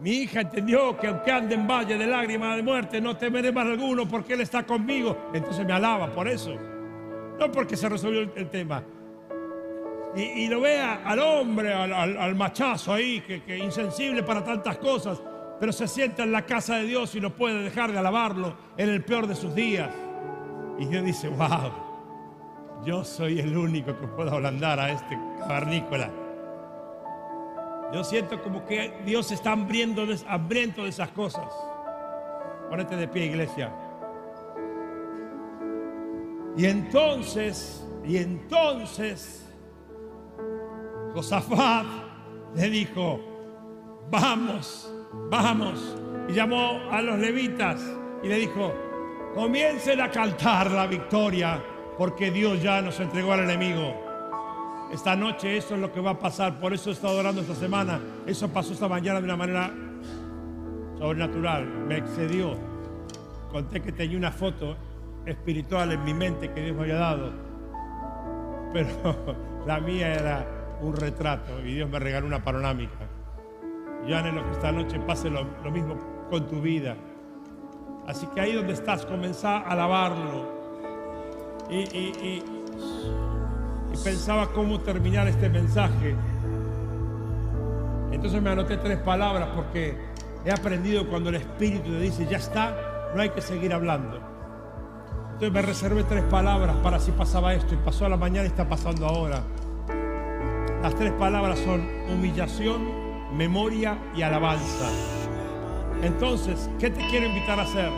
Mi hija entendió que aunque ande en valle de lágrimas de muerte, no temeré mal alguno porque Él está conmigo. Entonces me alaba por eso. no porque se resolvió el, tema. Y, y lo ve a- al hombre, al, al- al machazo ahí, que, que insensible para tantas cosas, pero se sienta en la casa de Dios y no puede dejar de alabarlo en el peor de sus días. Y Dios dice, wow, yo soy el único que puedo ablandar a este cavernícola. Yo siento como que Dios está hambriento de, esas cosas. Ponete de pie, iglesia. Y entonces, y entonces, Josafat le dijo, vamos, vamos. Y llamó a los levitas y le dijo, comiencen a cantar la victoria, porque Dios ya nos entregó al enemigo. Esta noche eso es lo que va a pasar, por eso he estado orando esta semana. Eso pasó esta mañana de una manera sobrenatural, me excedió. Conté que tenía una foto espiritual en mi mente que Dios me había dado, pero (laughs) la mía era un retrato y Dios me regaló una panorámica. Yo anhelo que esta noche pase lo, mismo con tu vida. Así que ahí donde estás, comenzá a alabarlo. Y, pensaba cómo terminar este mensaje. Entonces me anoté tres palabras porque he aprendido cuando el Espíritu te dice, ya está, no hay que seguir hablando. Entonces me reservé tres palabras para si pasaba esto y pasó a la mañana y está pasando ahora. Las tres palabras son humillación, memoria y alabanza. Entonces, ¿qué te quiero invitar a hacer?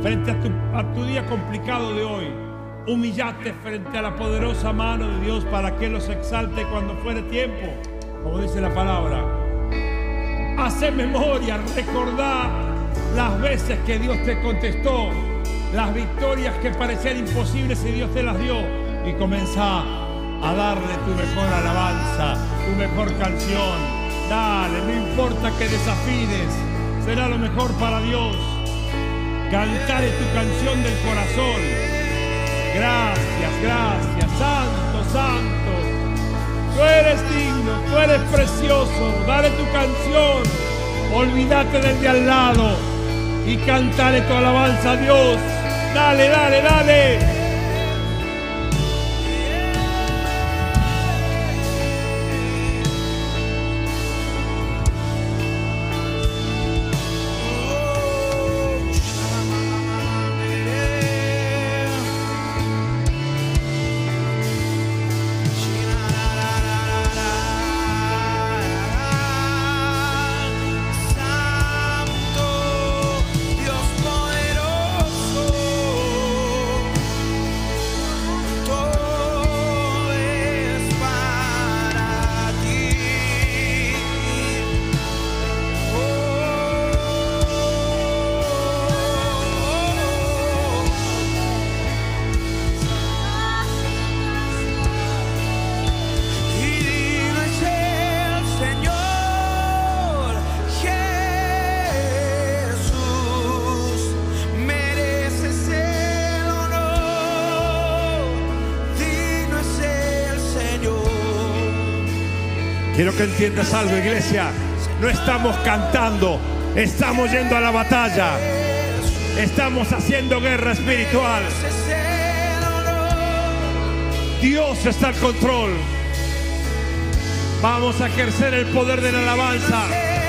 Frente a tu día complicado de hoy, humillate frente a la poderosa mano de Dios para que los exalte cuando fuere tiempo, como dice la palabra. Hace memoria, recordá las veces que Dios te contestó, las victorias que parecían imposibles y Dios te las dio. Y comenzá a darle tu mejor alabanza, tu mejor canción. Dale, no importa que desafines, será lo mejor para Dios. Cantare tu canción del corazón. Gracias, gracias, santo, santo. Tú eres digno, tú eres precioso. Dale tu canción. Olvídate del de al lado y cantale tu alabanza a Dios. Dale, dale, dale. Que entiendas algo, iglesia. No estamos cantando, estamos yendo a la batalla. Estamos haciendo guerra espiritual. Dios está al control. Vamos a ejercer el poder de la alabanza.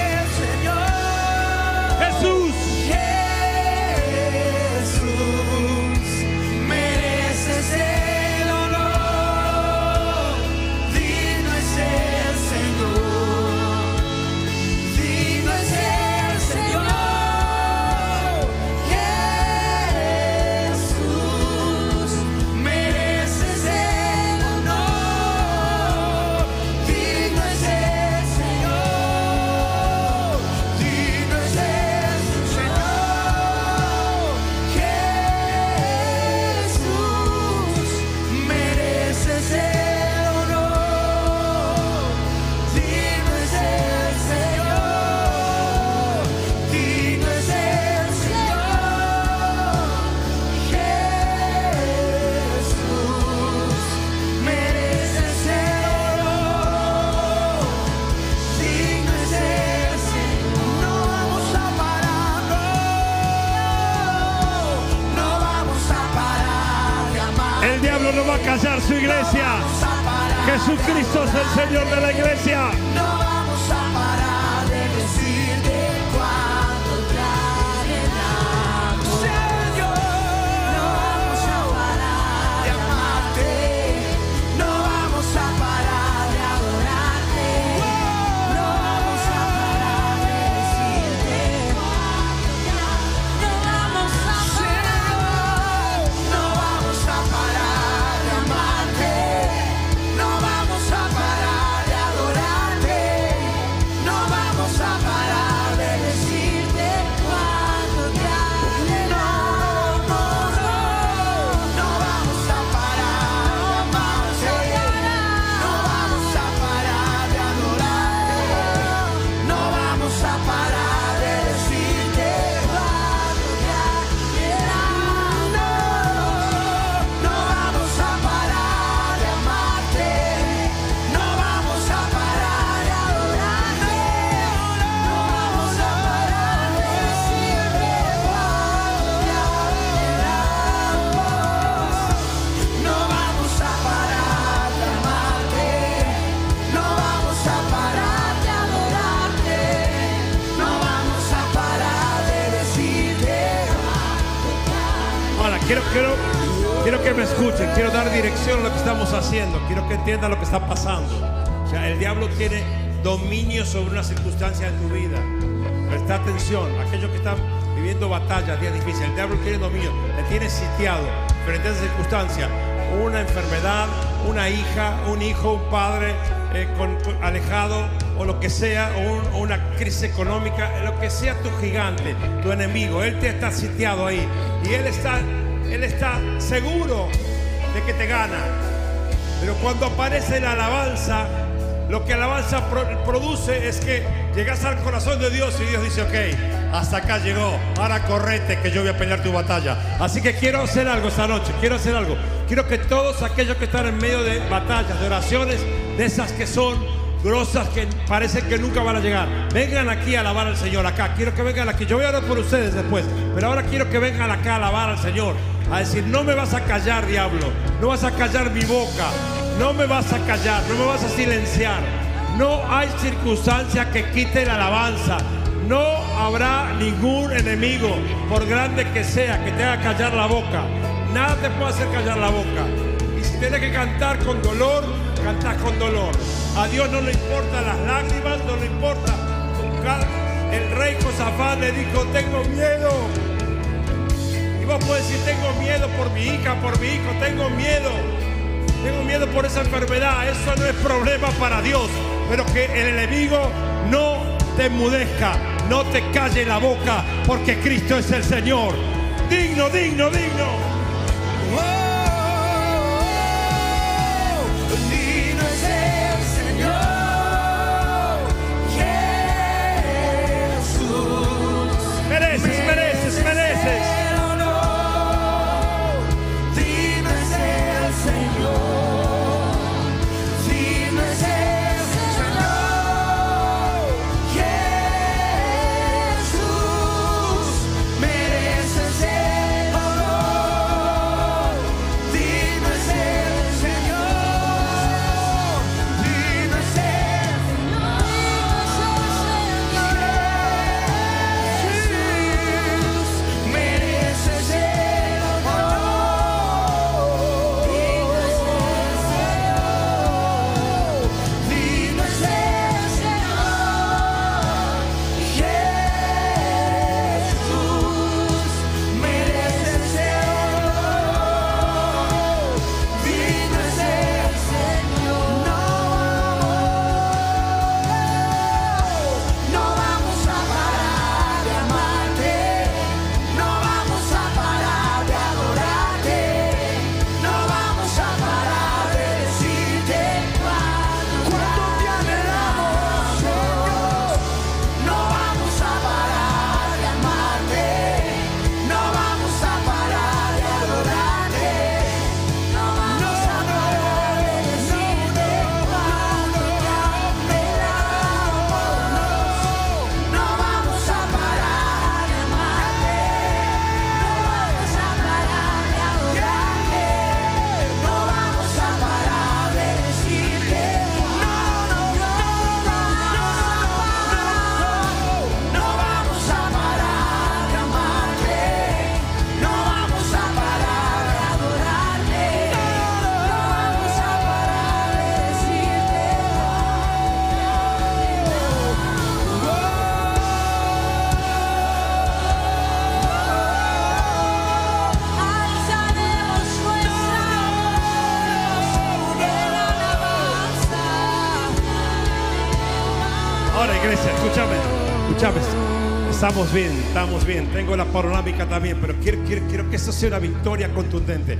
Quiero que me escuchen, quiero dar dirección a lo que estamos haciendo, quiero que entiendan lo que está pasando. O sea, el diablo tiene dominio sobre una circunstancia en tu vida. Presta atención, aquellos que están viviendo batallas, días difíciles, el diablo tiene dominio, te tiene sitiado frente a esa circunstancia. Una enfermedad, una hija, un hijo, un padre eh, alejado o lo que sea, o una crisis económica, lo que sea tu gigante, tu enemigo, él te está sitiado ahí y él está, él está seguro de que te gana. Pero cuando aparece la alabanza, lo que alabanza pro- produce es que llegas al corazón de Dios y Dios dice, ok, hasta acá llegó, ahora correte que yo voy a pelear tu batalla. Así que quiero hacer algo esta noche, quiero hacer algo. Quiero que todos aquellos que están en medio de batallas, de oraciones, de esas que son grosas, que parecen que nunca van a llegar, vengan aquí a alabar al Señor, acá. Quiero que vengan aquí. Yo voy a orar por ustedes después, pero ahora quiero que vengan acá a alabar al Señor. A decir, no me vas a callar, diablo. No vas a callar mi boca. No me vas a callar, no me vas a silenciar. No hay circunstancia que quite la alabanza. No habrá ningún enemigo, por grande que sea, que te haga callar la boca. Nada te puede hacer callar la boca. Y si tienes que cantar con dolor, cantas con dolor. A Dios no le importan las lágrimas, no le importa. El rey Josafat le dijo, tengo miedo. Y vos puedes decir, tengo miedo por mi hija, por mi hijo, tengo miedo. Tengo miedo por esa enfermedad. Eso no es problema para Dios. Pero que el enemigo no te enmudezca, no te calle la boca, porque Cristo es el Señor. Digno, digno, digno. Digno estamos bien, estamos bien. Tengo la panorámica también, pero quiero, quiero, quiero que esto sea una victoria contundente.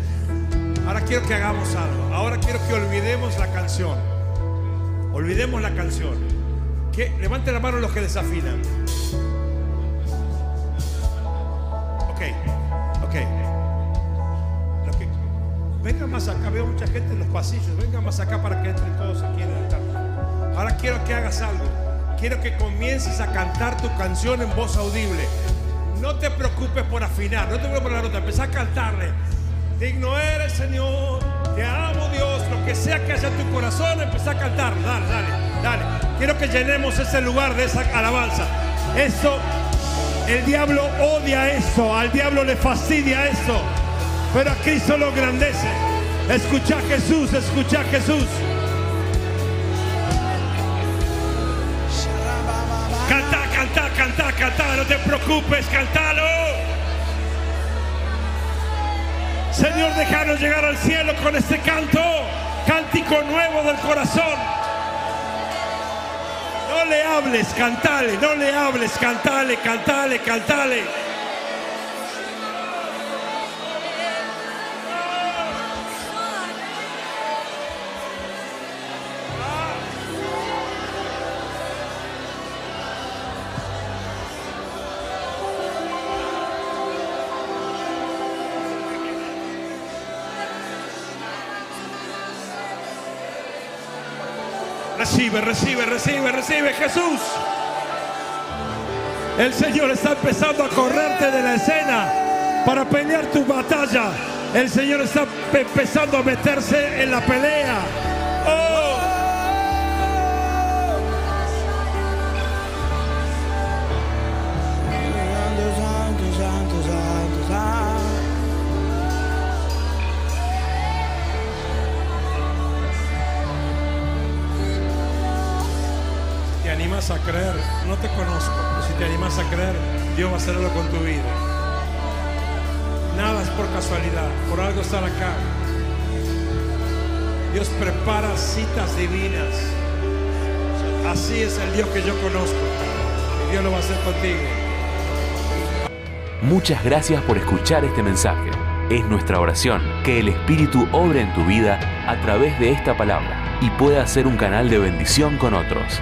Ahora quiero que hagamos algo. Ahora quiero que olvidemos la canción. Olvidemos la canción. Que levanten la mano los que desafinan. Ok, ok. Que- vengan más acá, veo mucha gente en los pasillos. Vengan más acá para que entren todos aquí en el altar. Ahora quiero que hagas algo. Quiero que comiences a cantar tu canción en voz audible. No te preocupes por afinar, no te preocupes por la nota. Empezá a cantarle. Digno eres, Señor. Te amo, Dios. Lo que sea que haya en tu corazón, empezá a cantar. Dale, dale, dale. Quiero que llenemos ese lugar de esa alabanza. Esto, el diablo odia eso. Al diablo le fastidia eso. Pero a Cristo lo engrandece. Escucha a Jesús, escucha a Jesús. Canta, canta, no te preocupes, cantalo. Señor, déjanos llegar al cielo con este canto, cántico nuevo del corazón. No le hables, cantale, no le hables, cantale, cantale, cantale. Recibe, recibe, recibe, recibe Jesús. El Señor está empezando a correrte de la escena para pelear tu batalla. El Señor está pe- empezando a meterse en la pelea. A creer, no te conozco, pero si te animas a creer, Dios va a hacerlo con tu vida. Nada es por casualidad, por algo estar acá. Dios prepara citas divinas. Así es el Dios que yo conozco. Y Dios lo va a hacer contigo. Muchas gracias por escuchar este mensaje. Es nuestra oración que el Espíritu obre en tu vida a través de esta palabra y pueda ser un canal de bendición con otros.